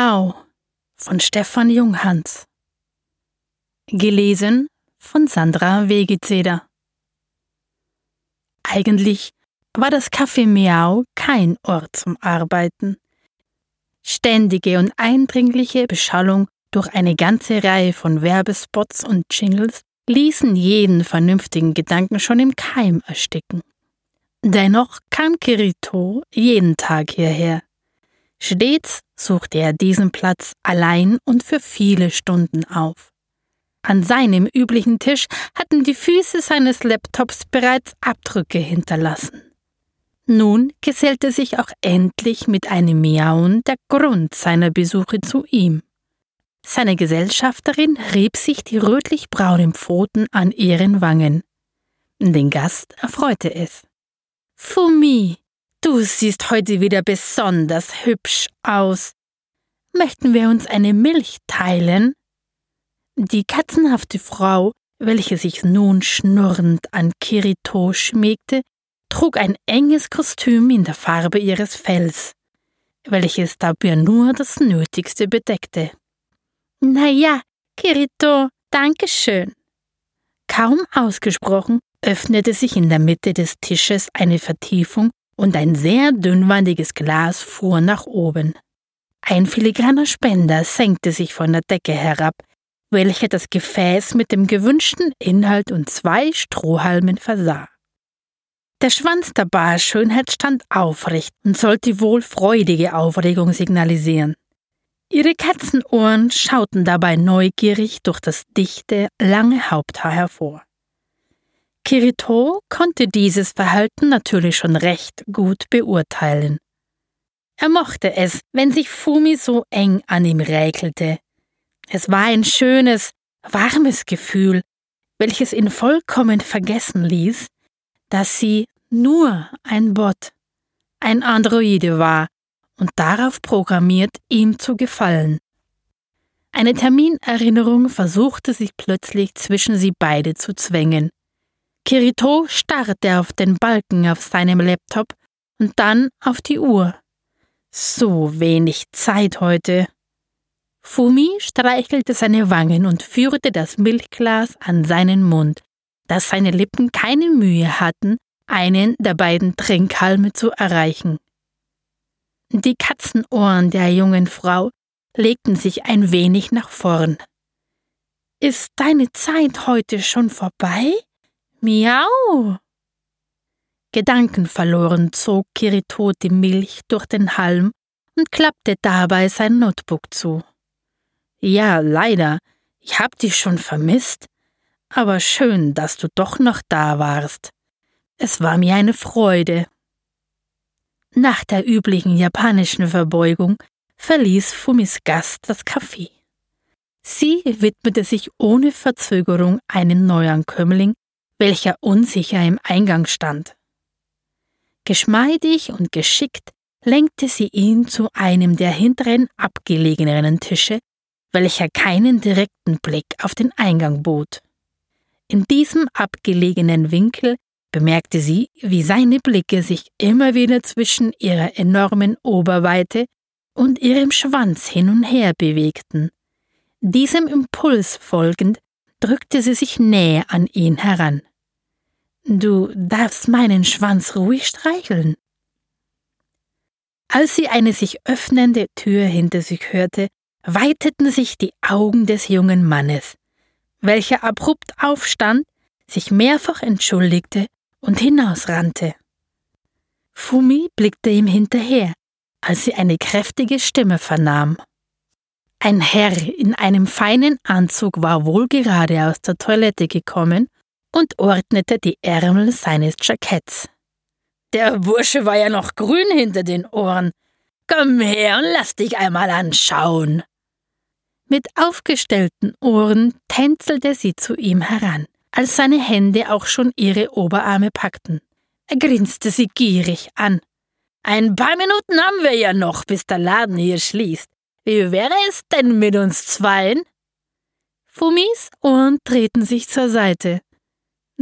Miau von Stefan Junghans. Gelesen von Sandra Wegezeder. Eigentlich war das Café Miau kein Ort zum Arbeiten. Ständige und eindringliche Beschallung durch eine ganze Reihe von Werbespots und Jingles ließen jeden vernünftigen Gedanken schon im Keim ersticken. Dennoch kam Kirito jeden Tag hierher. Stets suchte er diesen Platz allein und für viele Stunden auf. An seinem üblichen Tisch hatten die Füße seines Laptops bereits Abdrücke hinterlassen. Nun gesellte sich auch endlich mit einem Miauen der Grund seiner Besuche zu ihm. Seine Gesellschafterin rieb sich die rötlich-braunen Pfoten an ihren Wangen. Den Gast erfreute es. Fumi, Du siehst heute wieder besonders hübsch aus. Möchten wir uns eine Milch teilen? Die katzenhafte Frau, welche sich nun schnurrend an Kirito schmiegte, trug ein enges Kostüm in der Farbe ihres Fells, welches dafür nur das Nötigste bedeckte. Na ja, Kirito, danke schön. Kaum ausgesprochen öffnete sich in der Mitte des Tisches eine Vertiefung und ein sehr dünnwandiges Glas fuhr nach oben. Ein filigraner Spender senkte sich von der Decke herab, welcher das Gefäß mit dem gewünschten Inhalt und zwei Strohhalmen versah. Der Schwanz der Barschönheit stand aufrecht und sollte wohl freudige Aufregung signalisieren. Ihre Katzenohren schauten dabei neugierig durch das dichte, lange Haupthaar hervor. Kirito konnte dieses Verhalten natürlich schon recht gut beurteilen. Er mochte es, wenn sich Fumi so eng an ihm räkelte. Es war ein schönes, warmes Gefühl, welches ihn vollkommen vergessen ließ, dass sie nur ein Bot, ein Androide war und darauf programmiert, ihm zu gefallen. Eine Terminerinnerung versuchte sich plötzlich zwischen sie beide zu zwängen. Kirito starrte auf den Balken auf seinem Laptop und dann auf die Uhr. So wenig Zeit heute. Fumi streichelte seine Wangen und führte das Milchglas an seinen Mund, dass seine Lippen keine Mühe hatten, einen der beiden Trinkhalme zu erreichen. Die Katzenohren der jungen Frau legten sich ein wenig nach vorn. Ist deine Zeit heute schon vorbei? Miau! Gedankenverloren zog Kirito die Milch durch den Halm und klappte dabei sein Notebook zu. Ja, leider, ich hab dich schon vermisst, aber schön, dass du doch noch da warst. Es war mir eine Freude. Nach der üblichen japanischen Verbeugung verließ Fumis Gast das Café. Sie widmete sich ohne Verzögerung einem Neuankömmling, welcher unsicher im Eingang stand. Geschmeidig und geschickt lenkte sie ihn zu einem der hinteren abgelegeneren Tische, welcher keinen direkten Blick auf den Eingang bot. In diesem abgelegenen Winkel bemerkte sie, wie seine Blicke sich immer wieder zwischen ihrer enormen Oberweite und ihrem Schwanz hin und her bewegten. Diesem Impuls folgend drückte sie sich näher an ihn heran. Du darfst meinen Schwanz ruhig streicheln. Als sie eine sich öffnende Tür hinter sich hörte, weiteten sich die Augen des jungen Mannes, welcher abrupt aufstand, sich mehrfach entschuldigte und hinausrannte. Fumi blickte ihm hinterher, als sie eine kräftige Stimme vernahm. Ein Herr in einem feinen Anzug war wohl gerade aus der Toilette gekommen und ordnete die Ärmel seines Jacketts. Der Bursche war ja noch grün hinter den Ohren. Komm her und lass dich einmal anschauen. Mit aufgestellten Ohren tänzelte sie zu ihm heran, als seine Hände auch schon ihre Oberarme packten. Er grinste sie gierig an. Ein paar Minuten haben wir ja noch, bis der Laden hier schließt. Wie wäre es denn mit uns zweien? Fumis Ohren drehten sich zur Seite.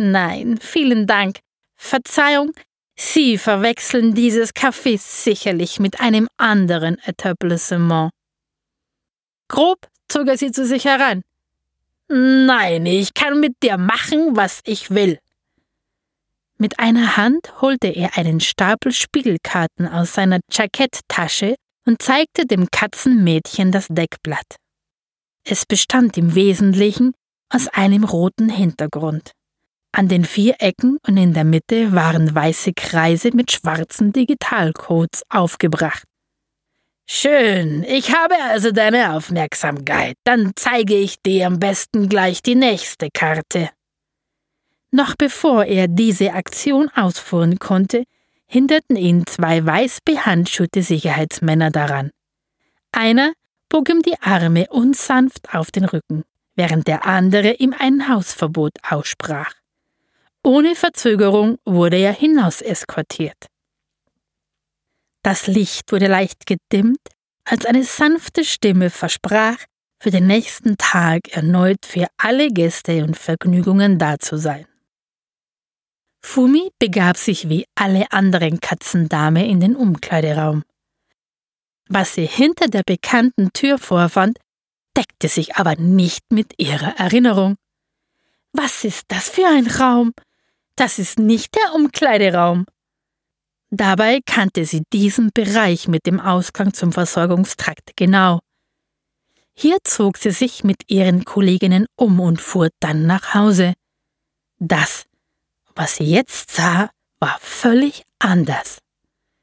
Nein, vielen Dank. Verzeihung, Sie verwechseln dieses Café sicherlich mit einem anderen Etablissement. Grob zog er sie zu sich heran. Nein, ich kann mit dir machen, was ich will. Mit einer Hand holte er einen Stapel Spiegelkarten aus seiner Jacketttasche und zeigte dem Katzenmädchen das Deckblatt. Es bestand im Wesentlichen aus einem roten Hintergrund. An den vier Ecken und in der Mitte waren weiße Kreise mit schwarzen Digitalcodes aufgebracht. Schön, ich habe also deine Aufmerksamkeit. Dann zeige ich dir am besten gleich die nächste Karte. Noch bevor er diese Aktion ausführen konnte, hinderten ihn zwei weiß behandschuhte Sicherheitsmänner daran. Einer bog ihm die Arme unsanft auf den Rücken, während der andere ihm ein Hausverbot aussprach. Ohne Verzögerung wurde er hinaus eskortiert. Das Licht wurde leicht gedimmt, als eine sanfte Stimme versprach, für den nächsten Tag erneut für alle Gäste und Vergnügungen da zu sein. Fumi begab sich wie alle anderen Katzendame in den Umkleideraum. Was sie hinter der bekannten Tür vorfand, deckte sich aber nicht mit ihrer Erinnerung. Was ist das für ein Raum? Das ist nicht der Umkleideraum. Dabei kannte sie diesen Bereich mit dem Ausgang zum Versorgungstrakt genau. Hier zog sie sich mit ihren Kolleginnen um und fuhr dann nach Hause. Das, was sie jetzt sah, war völlig anders.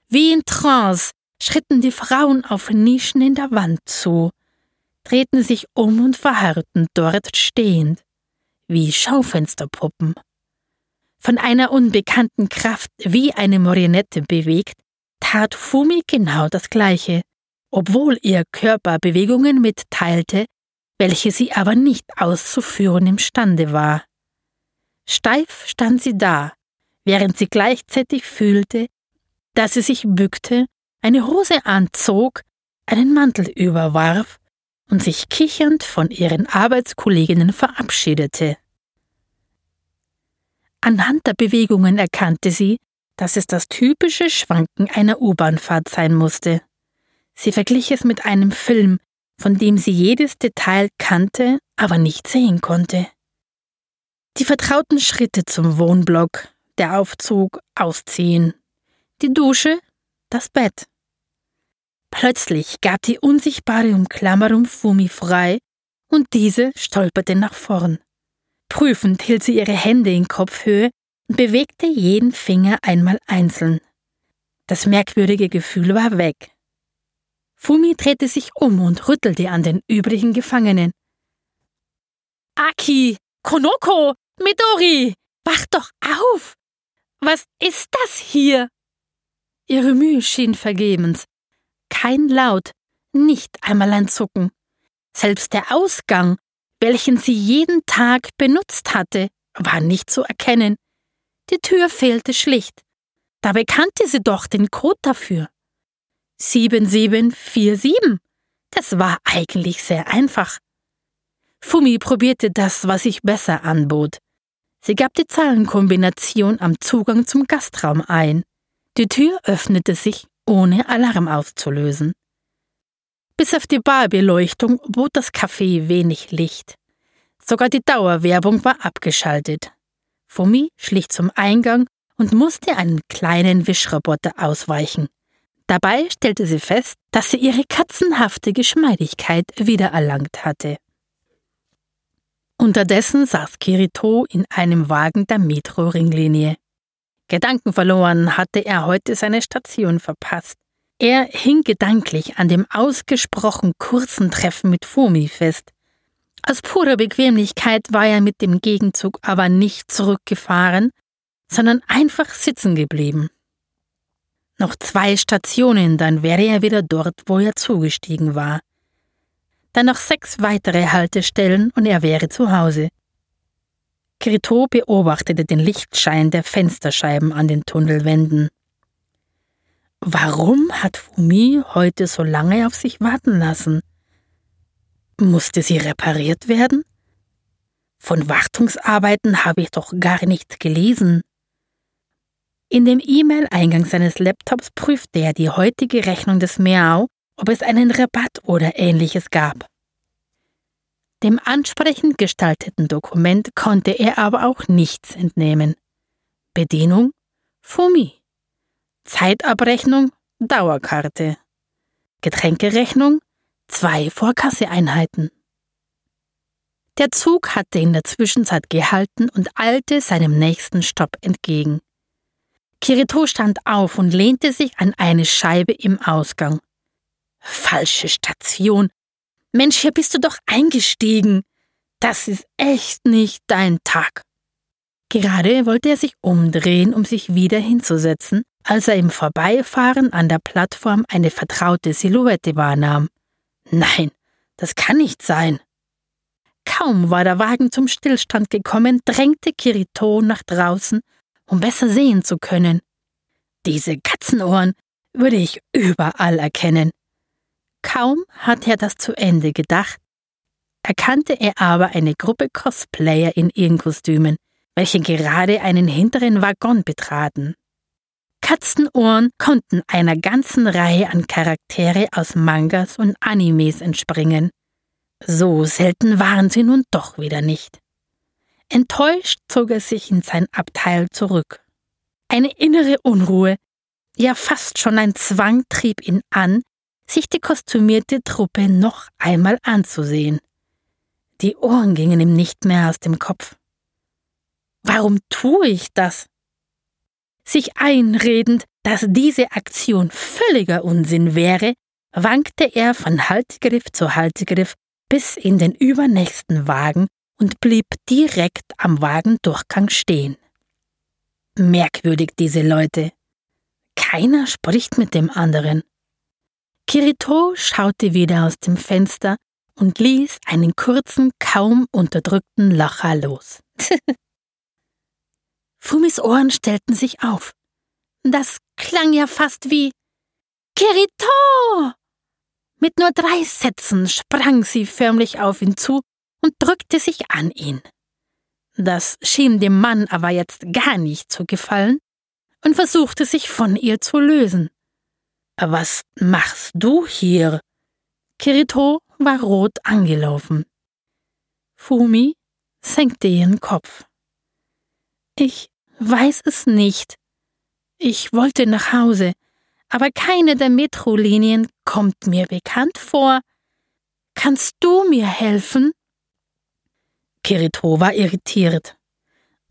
Wie in Trance schritten die Frauen auf Nischen in der Wand zu, drehten sich um und verharrten dort stehend, wie Schaufensterpuppen von einer unbekannten Kraft wie eine Marionette bewegt, tat Fumi genau das Gleiche, obwohl ihr Körper Bewegungen mitteilte, welche sie aber nicht auszuführen imstande war. Steif stand sie da, während sie gleichzeitig fühlte, dass sie sich bückte, eine Hose anzog, einen Mantel überwarf und sich kichernd von ihren Arbeitskolleginnen verabschiedete. Anhand der Bewegungen erkannte sie, dass es das typische Schwanken einer U-Bahnfahrt sein musste. Sie verglich es mit einem Film, von dem sie jedes Detail kannte, aber nicht sehen konnte. Die vertrauten Schritte zum Wohnblock, der Aufzug, Ausziehen, die Dusche, das Bett. Plötzlich gab die unsichtbare Umklammerung Fumi frei und diese stolperte nach vorn. Prüfend hielt sie ihre Hände in Kopfhöhe und bewegte jeden Finger einmal einzeln. Das merkwürdige Gefühl war weg. Fumi drehte sich um und rüttelte an den übrigen Gefangenen. Aki, Konoko, Midori, wach doch auf! Was ist das hier? Ihre Mühe schien vergebens. Kein Laut, nicht einmal ein Zucken. Selbst der Ausgang welchen sie jeden Tag benutzt hatte, war nicht zu erkennen. Die Tür fehlte schlicht. Dabei kannte sie doch den Code dafür. 7747. Das war eigentlich sehr einfach. Fumi probierte das, was sich besser anbot. Sie gab die Zahlenkombination am Zugang zum Gastraum ein. Die Tür öffnete sich, ohne Alarm auszulösen. Bis auf die Barbeleuchtung bot das Café wenig Licht. Sogar die Dauerwerbung war abgeschaltet. Fumi schlich zum Eingang und musste einen kleinen Wischroboter ausweichen. Dabei stellte sie fest, dass sie ihre katzenhafte Geschmeidigkeit wiedererlangt hatte. Unterdessen saß Kirito in einem Wagen der Metro-Ringlinie. Gedankenverloren hatte er heute seine Station verpasst. Er hing gedanklich an dem ausgesprochen kurzen Treffen mit Fumi fest. Aus purer Bequemlichkeit war er mit dem Gegenzug aber nicht zurückgefahren, sondern einfach sitzen geblieben. Noch zwei Stationen, dann wäre er wieder dort, wo er zugestiegen war. Dann noch sechs weitere Haltestellen und er wäre zu Hause. Kirito beobachtete den Lichtschein der Fensterscheiben an den Tunnelwänden. Warum hat Fumi heute so lange auf sich warten lassen? Musste sie repariert werden? Von Wartungsarbeiten habe ich doch gar nichts gelesen. In dem E-Mail-Eingang seines Laptops prüfte er die heutige Rechnung des Meow, ob es einen Rabatt oder ähnliches gab. Dem ansprechend gestalteten Dokument konnte er aber auch nichts entnehmen. Bedienung Fumi. Zeitabrechnung Dauerkarte. Getränkerechnung zwei Vorkasseeinheiten. Der Zug hatte in der Zwischenzeit gehalten und eilte seinem nächsten Stopp entgegen. Kirito stand auf und lehnte sich an eine Scheibe im Ausgang. Falsche Station. Mensch, hier bist du doch eingestiegen. Das ist echt nicht dein Tag. Gerade wollte er sich umdrehen, um sich wieder hinzusetzen, als er im Vorbeifahren an der Plattform eine vertraute Silhouette wahrnahm. Nein, das kann nicht sein. Kaum war der Wagen zum Stillstand gekommen, drängte Kirito nach draußen, um besser sehen zu können. Diese Katzenohren würde ich überall erkennen. Kaum hat er das zu Ende gedacht, erkannte er aber eine Gruppe Cosplayer in ihren Kostümen, welche gerade einen hinteren Waggon betraten. Katzenohren konnten einer ganzen Reihe an Charaktere aus Mangas und Animes entspringen. So selten waren sie nun doch wieder nicht. Enttäuscht zog er sich in sein Abteil zurück. Eine innere Unruhe, ja fast schon ein Zwang trieb ihn an, sich die kostümierte Truppe noch einmal anzusehen. Die Ohren gingen ihm nicht mehr aus dem Kopf. Warum tue ich das? Sich einredend, dass diese Aktion völliger Unsinn wäre, wankte er von Haltegriff zu Haltegriff bis in den übernächsten Wagen und blieb direkt am Wagendurchgang stehen. Merkwürdig diese Leute. Keiner spricht mit dem anderen. Kirito schaute wieder aus dem Fenster und ließ einen kurzen, kaum unterdrückten Lacher los. Fumis Ohren stellten sich auf. Das klang ja fast wie Kirito! Mit nur drei Sätzen sprang sie förmlich auf ihn zu und drückte sich an ihn. Das schien dem Mann aber jetzt gar nicht zu gefallen und versuchte sich von ihr zu lösen. Was machst du hier? Kirito war rot angelaufen. Fumi senkte ihren Kopf. Ich Weiß es nicht. Ich wollte nach Hause, aber keine der Metrolinien kommt mir bekannt vor. Kannst du mir helfen? Kirito war irritiert.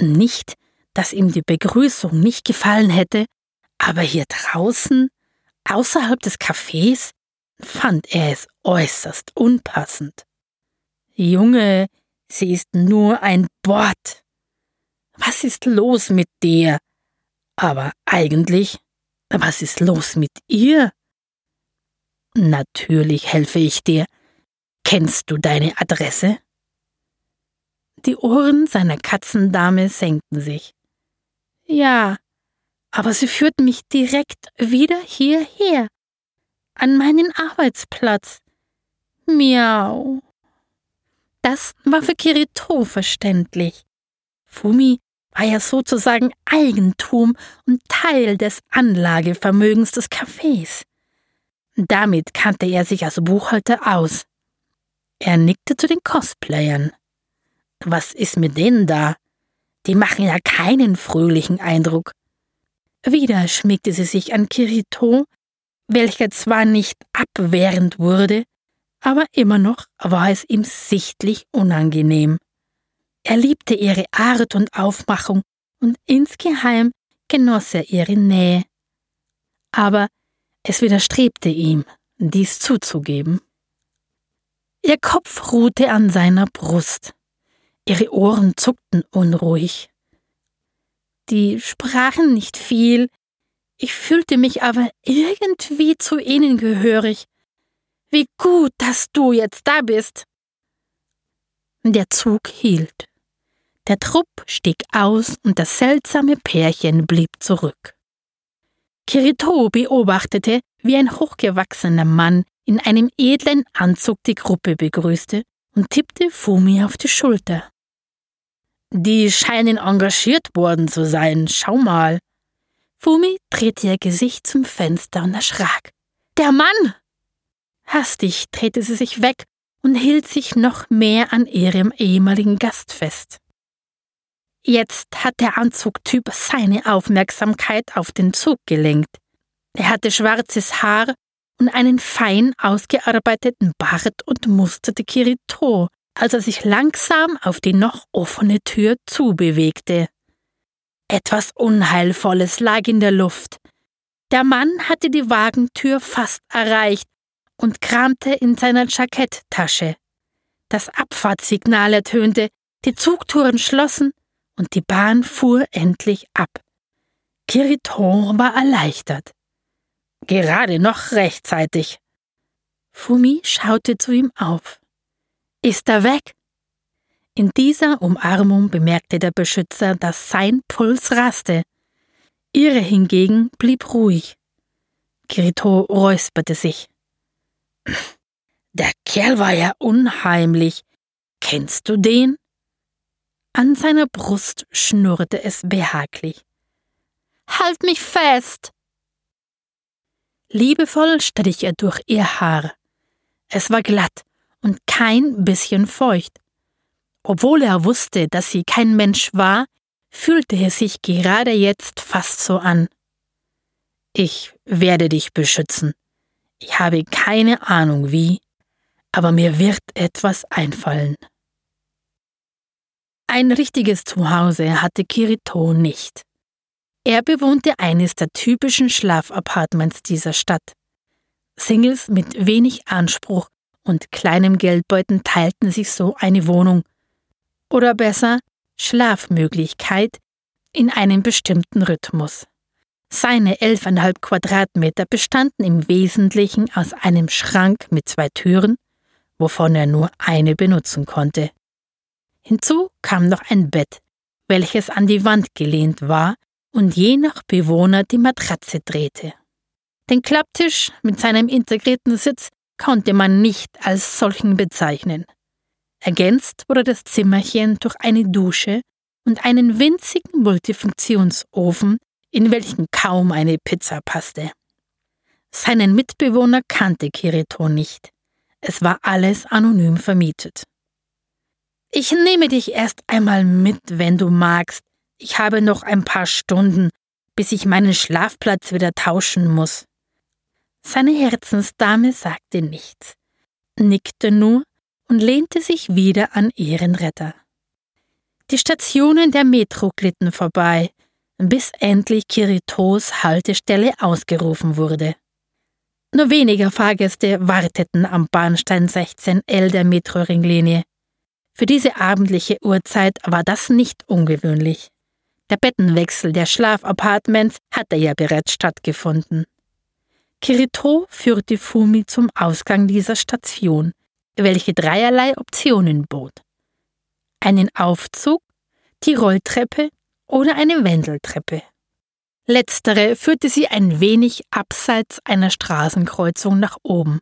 Nicht, dass ihm die Begrüßung nicht gefallen hätte, aber hier draußen, außerhalb des Cafés, fand er es äußerst unpassend. Junge, sie ist nur ein Bord. Was ist los mit dir? Aber eigentlich, was ist los mit ihr? Natürlich helfe ich dir. Kennst du deine Adresse? Die Ohren seiner Katzendame senkten sich. Ja, aber sie führt mich direkt wieder hierher, an meinen Arbeitsplatz. Miau. Das war für Kirito verständlich. Fumi war ja sozusagen Eigentum und Teil des Anlagevermögens des Cafés. Damit kannte er sich als Buchhalter aus. Er nickte zu den Cosplayern. Was ist mit denen da? Die machen ja keinen fröhlichen Eindruck. Wieder schmiegte sie sich an Kirito, welcher zwar nicht abwehrend wurde, aber immer noch war es ihm sichtlich unangenehm. Er liebte ihre Art und Aufmachung und insgeheim genoss er ihre Nähe. Aber es widerstrebte ihm, dies zuzugeben. Ihr Kopf ruhte an seiner Brust, ihre Ohren zuckten unruhig. Die sprachen nicht viel, ich fühlte mich aber irgendwie zu ihnen gehörig. Wie gut, dass du jetzt da bist. Der Zug hielt. Der Trupp stieg aus und das seltsame Pärchen blieb zurück. Kirito beobachtete, wie ein hochgewachsener Mann in einem edlen Anzug die Gruppe begrüßte und tippte Fumi auf die Schulter. Die scheinen engagiert worden zu sein, schau mal. Fumi drehte ihr Gesicht zum Fenster und erschrak. Der Mann! Hastig drehte sie sich weg und hielt sich noch mehr an ihrem ehemaligen Gast fest. Jetzt hat der Anzugtyp seine Aufmerksamkeit auf den Zug gelenkt. Er hatte schwarzes Haar und einen fein ausgearbeiteten Bart und musterte Kirito, als er sich langsam auf die noch offene Tür zubewegte. Etwas Unheilvolles lag in der Luft. Der Mann hatte die Wagentür fast erreicht und kramte in seiner Jacketttasche. Das Abfahrtssignal ertönte, die Zugtouren schlossen und die Bahn fuhr endlich ab. Kiriton war erleichtert. Gerade noch rechtzeitig. Fumi schaute zu ihm auf. Ist er weg? In dieser Umarmung bemerkte der Beschützer, dass sein Puls raste. Ihre hingegen blieb ruhig. Kirito räusperte sich. Der Kerl war ja unheimlich. Kennst du den? An seiner Brust schnurrte es behaglich. Halt mich fest! Liebevoll strich er durch ihr Haar. Es war glatt und kein bisschen feucht. Obwohl er wusste, dass sie kein Mensch war, fühlte er sich gerade jetzt fast so an. Ich werde dich beschützen. Ich habe keine Ahnung wie, aber mir wird etwas einfallen. Ein richtiges Zuhause hatte Kirito nicht. Er bewohnte eines der typischen Schlafapartments dieser Stadt. Singles mit wenig Anspruch und kleinem Geldbeutel teilten sich so eine Wohnung. Oder besser, Schlafmöglichkeit in einem bestimmten Rhythmus. Seine elfeinhalb Quadratmeter bestanden im Wesentlichen aus einem Schrank mit zwei Türen, wovon er nur eine benutzen konnte. Hinzu kam noch ein Bett, welches an die Wand gelehnt war und je nach Bewohner die Matratze drehte. Den Klapptisch mit seinem integrierten Sitz konnte man nicht als solchen bezeichnen. Ergänzt wurde das Zimmerchen durch eine Dusche und einen winzigen Multifunktionsofen, in welchen kaum eine Pizza passte. Seinen Mitbewohner kannte Kirito nicht. Es war alles anonym vermietet. Ich nehme dich erst einmal mit, wenn du magst. Ich habe noch ein paar Stunden, bis ich meinen Schlafplatz wieder tauschen muss. Seine Herzensdame sagte nichts, nickte nur und lehnte sich wieder an ihren Retter. Die Stationen der Metro glitten vorbei, bis endlich Kiritos Haltestelle ausgerufen wurde. Nur weniger Fahrgäste warteten am Bahnstein 16L der Metroringlinie. Für diese abendliche Uhrzeit war das nicht ungewöhnlich. Der Bettenwechsel der Schlafapartments hatte ja bereits stattgefunden. Kirito führte Fumi zum Ausgang dieser Station, welche dreierlei Optionen bot. Einen Aufzug, die Rolltreppe oder eine Wendeltreppe. Letztere führte sie ein wenig abseits einer Straßenkreuzung nach oben.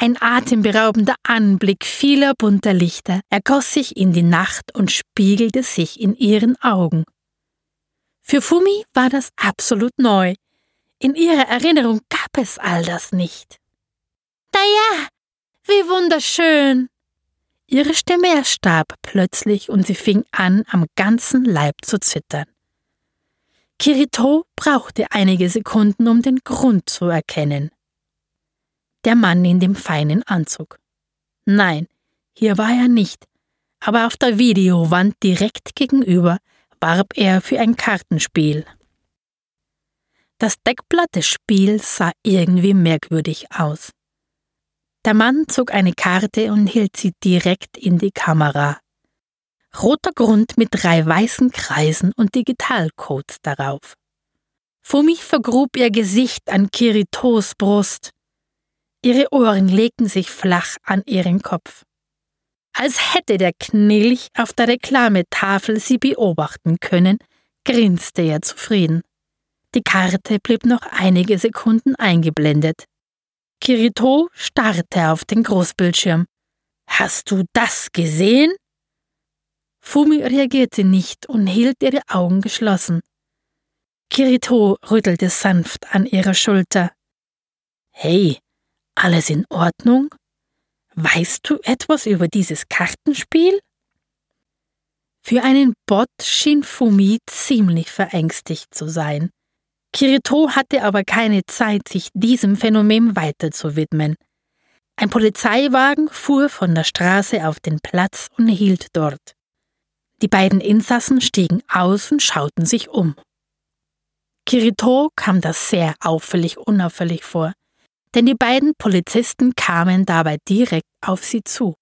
Ein atemberaubender Anblick vieler bunter Lichter ergoss sich in die Nacht und spiegelte sich in ihren Augen. Für Fumi war das absolut neu. In ihrer Erinnerung gab es all das nicht. Na ja, wie wunderschön! Ihre Stimme erstarb plötzlich und sie fing an, am ganzen Leib zu zittern. Kirito brauchte einige Sekunden, um den Grund zu erkennen der Mann in dem feinen Anzug. Nein, hier war er nicht, aber auf der Videowand direkt gegenüber warb er für ein Kartenspiel. Das Deckblatt des Spiels sah irgendwie merkwürdig aus. Der Mann zog eine Karte und hielt sie direkt in die Kamera. Roter Grund mit drei weißen Kreisen und Digitalcodes darauf. Fumi vergrub ihr Gesicht an Kiritos Brust. Ihre Ohren legten sich flach an ihren Kopf. Als hätte der Knilch auf der Reklametafel sie beobachten können, grinste er zufrieden. Die Karte blieb noch einige Sekunden eingeblendet. Kirito starrte auf den Großbildschirm. Hast du das gesehen? Fumi reagierte nicht und hielt ihre Augen geschlossen. Kirito rüttelte sanft an ihrer Schulter. Hey, alles in Ordnung? Weißt du etwas über dieses Kartenspiel? Für einen Bot schien Fumi ziemlich verängstigt zu sein. Kirito hatte aber keine Zeit, sich diesem Phänomen weiter zu widmen. Ein Polizeiwagen fuhr von der Straße auf den Platz und hielt dort. Die beiden Insassen stiegen aus und schauten sich um. Kirito kam das sehr auffällig unauffällig vor, denn die beiden Polizisten kamen dabei direkt auf sie zu.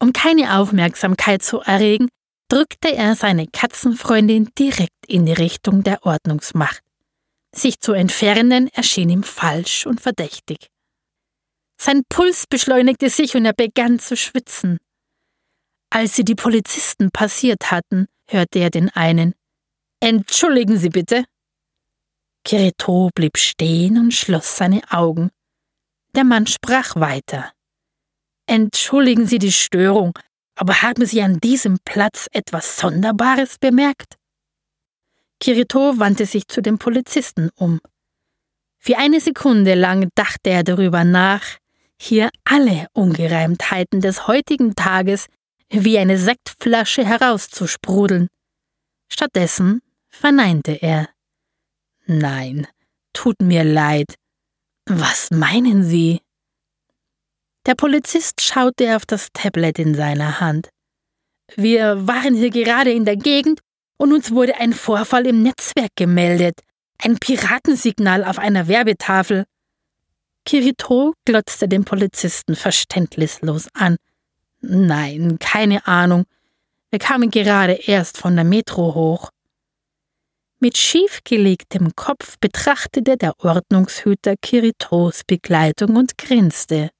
Um keine Aufmerksamkeit zu erregen, drückte er seine Katzenfreundin direkt in die Richtung der Ordnungsmacht. Sich zu entfernen erschien ihm falsch und verdächtig. Sein Puls beschleunigte sich und er begann zu schwitzen. Als sie die Polizisten passiert hatten, hörte er den einen Entschuldigen Sie bitte. Kirito blieb stehen und schloss seine Augen. Der Mann sprach weiter. Entschuldigen Sie die Störung, aber haben Sie an diesem Platz etwas Sonderbares bemerkt? Kirito wandte sich zu dem Polizisten um. Für eine Sekunde lang dachte er darüber nach, hier alle Ungereimtheiten des heutigen Tages wie eine Sektflasche herauszusprudeln. Stattdessen verneinte er. Nein, tut mir leid. Was meinen Sie? Der Polizist schaute auf das Tablet in seiner Hand. Wir waren hier gerade in der Gegend und uns wurde ein Vorfall im Netzwerk gemeldet. Ein Piratensignal auf einer Werbetafel. Kirito glotzte den Polizisten verständnislos an. Nein, keine Ahnung. Wir kamen gerade erst von der Metro hoch. Mit schiefgelegtem Kopf betrachtete der Ordnungshüter Kiritos Begleitung und grinste.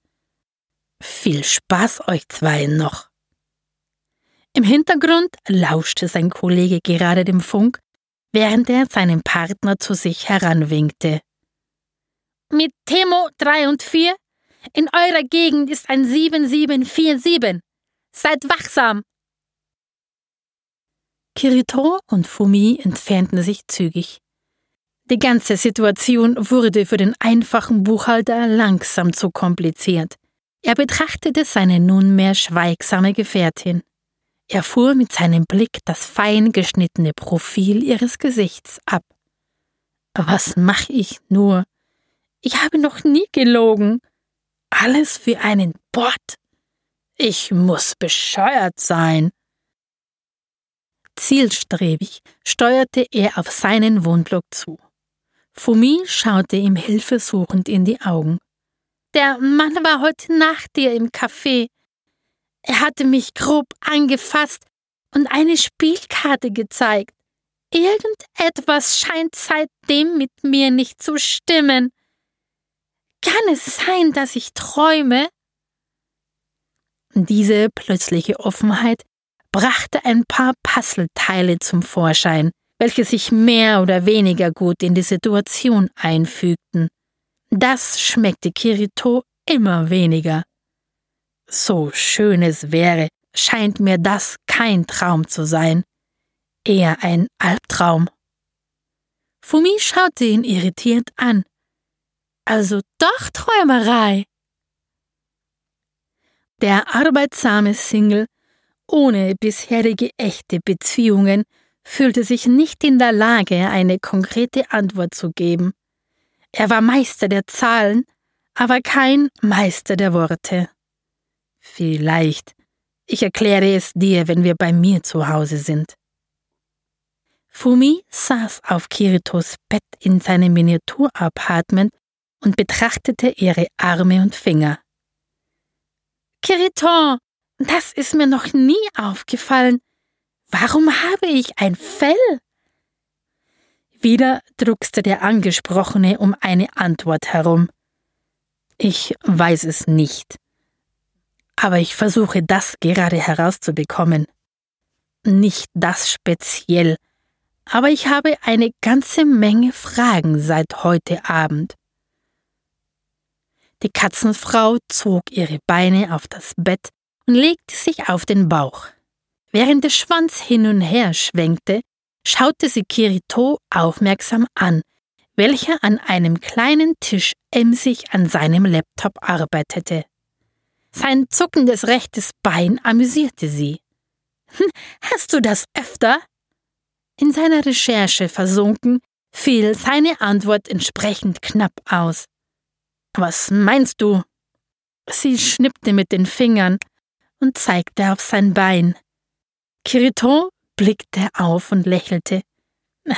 Viel Spaß euch zwei noch. Im Hintergrund lauschte sein Kollege gerade dem Funk, während er seinen Partner zu sich heranwinkte. Mit Temo 3 und 4? In eurer Gegend ist ein 7747. Seid wachsam! Kirito und Fumi entfernten sich zügig. Die ganze Situation wurde für den einfachen Buchhalter langsam zu kompliziert. Er betrachtete seine nunmehr schweigsame Gefährtin. Er fuhr mit seinem Blick das fein geschnittene Profil ihres Gesichts ab. Was mache ich nur? Ich habe noch nie gelogen. Alles für einen Bot. Ich muss bescheuert sein. Zielstrebig steuerte er auf seinen Wohnblock zu. Fumi schaute ihm hilfesuchend in die Augen. Der Mann war heute nach dir im Café. Er hatte mich grob angefasst und eine Spielkarte gezeigt. Irgendetwas scheint seitdem mit mir nicht zu stimmen. Kann es sein, dass ich träume? Diese plötzliche Offenheit brachte ein paar Puzzleteile zum Vorschein, welche sich mehr oder weniger gut in die Situation einfügten. Das schmeckte Kirito immer weniger. So schön es wäre, scheint mir das kein Traum zu sein, eher ein Albtraum. Fumi schaute ihn irritiert an. Also doch Träumerei. Der arbeitsame Single ohne bisherige echte Beziehungen fühlte sich nicht in der Lage, eine konkrete Antwort zu geben. Er war Meister der Zahlen, aber kein Meister der Worte. Vielleicht. Ich erkläre es dir, wenn wir bei mir zu Hause sind. Fumi saß auf Kiritos Bett in seinem Miniaturapartment und betrachtete ihre Arme und Finger. Kiriton, das ist mir noch nie aufgefallen. Warum habe ich ein Fell? Wieder druckste der Angesprochene um eine Antwort herum. Ich weiß es nicht. Aber ich versuche das gerade herauszubekommen. Nicht das speziell, aber ich habe eine ganze Menge Fragen seit heute Abend. Die Katzenfrau zog ihre Beine auf das Bett legte sich auf den Bauch. Während der Schwanz hin und her schwenkte, schaute sie Kirito aufmerksam an, welcher an einem kleinen Tisch emsig an seinem Laptop arbeitete. Sein zuckendes rechtes Bein amüsierte sie. Hm, hast du das öfter? In seiner Recherche versunken, fiel seine Antwort entsprechend knapp aus. Was meinst du? Sie schnippte mit den Fingern und zeigte auf sein Bein. Kirito blickte auf und lächelte.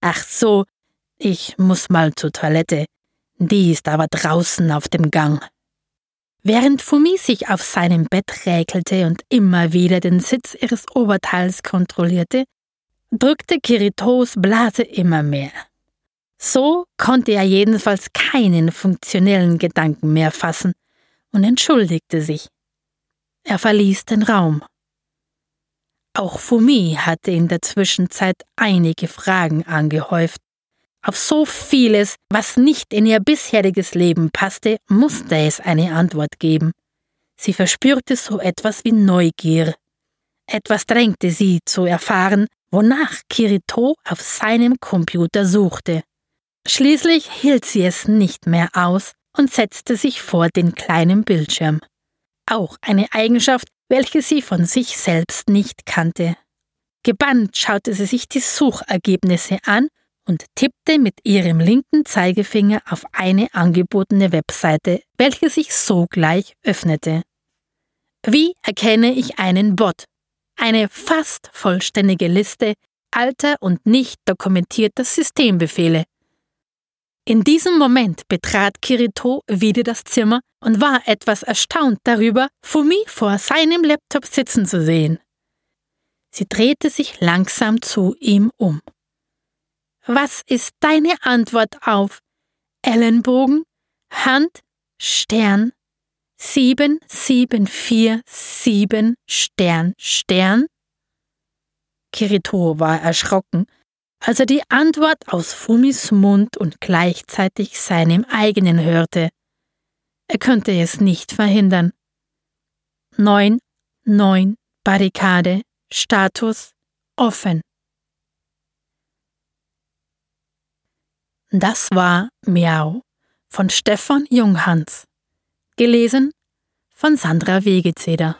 Ach so, ich muss mal zur Toilette. Die ist aber draußen auf dem Gang. Während Fumi sich auf seinem Bett räkelte und immer wieder den Sitz ihres Oberteils kontrollierte, drückte Kiritos Blase immer mehr. So konnte er jedenfalls keinen funktionellen Gedanken mehr fassen und entschuldigte sich. Er verließ den Raum. Auch Fumi hatte in der Zwischenzeit einige Fragen angehäuft. Auf so vieles, was nicht in ihr bisheriges Leben passte, musste es eine Antwort geben. Sie verspürte so etwas wie Neugier. Etwas drängte sie zu erfahren, wonach Kirito auf seinem Computer suchte. Schließlich hielt sie es nicht mehr aus und setzte sich vor den kleinen Bildschirm. Auch eine Eigenschaft, welche sie von sich selbst nicht kannte. Gebannt schaute sie sich die Suchergebnisse an und tippte mit ihrem linken Zeigefinger auf eine angebotene Webseite, welche sich sogleich öffnete. Wie erkenne ich einen Bot? Eine fast vollständige Liste alter und nicht dokumentierter Systembefehle. In diesem Moment betrat Kirito wieder das Zimmer und war etwas erstaunt darüber, Fumi vor seinem Laptop sitzen zu sehen. Sie drehte sich langsam zu ihm um. Was ist deine Antwort auf Ellenbogen, Hand, Stern, 7747 Stern, Stern? Kirito war erschrocken, als er die Antwort aus Fumis Mund und gleichzeitig seinem eigenen hörte. Er könnte es nicht verhindern. 9, 9, Barrikade, Status, offen. Das war Miau von Stefan Junghans. Gelesen von Sandra Wegezeder.